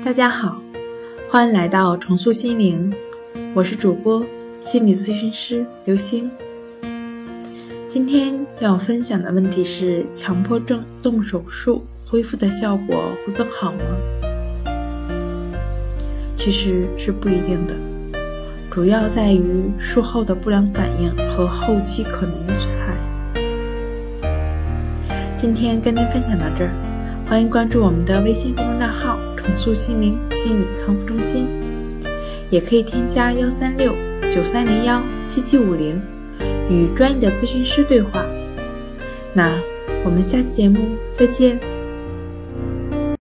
大家好，欢迎来到重塑心灵，我是主播心理咨询师刘星。今天要分享的问题是：强迫症动手术恢复的效果会更好吗？其实是不一定的，主要在于术后的不良反应和后期可能的损害。今天跟您分享到这儿，欢迎关注我们的微信公众账号。重塑心灵心理康复中心，也可以添加幺三六九三零幺七七五零，与专业的咨询师对话。那我们下期节目再见。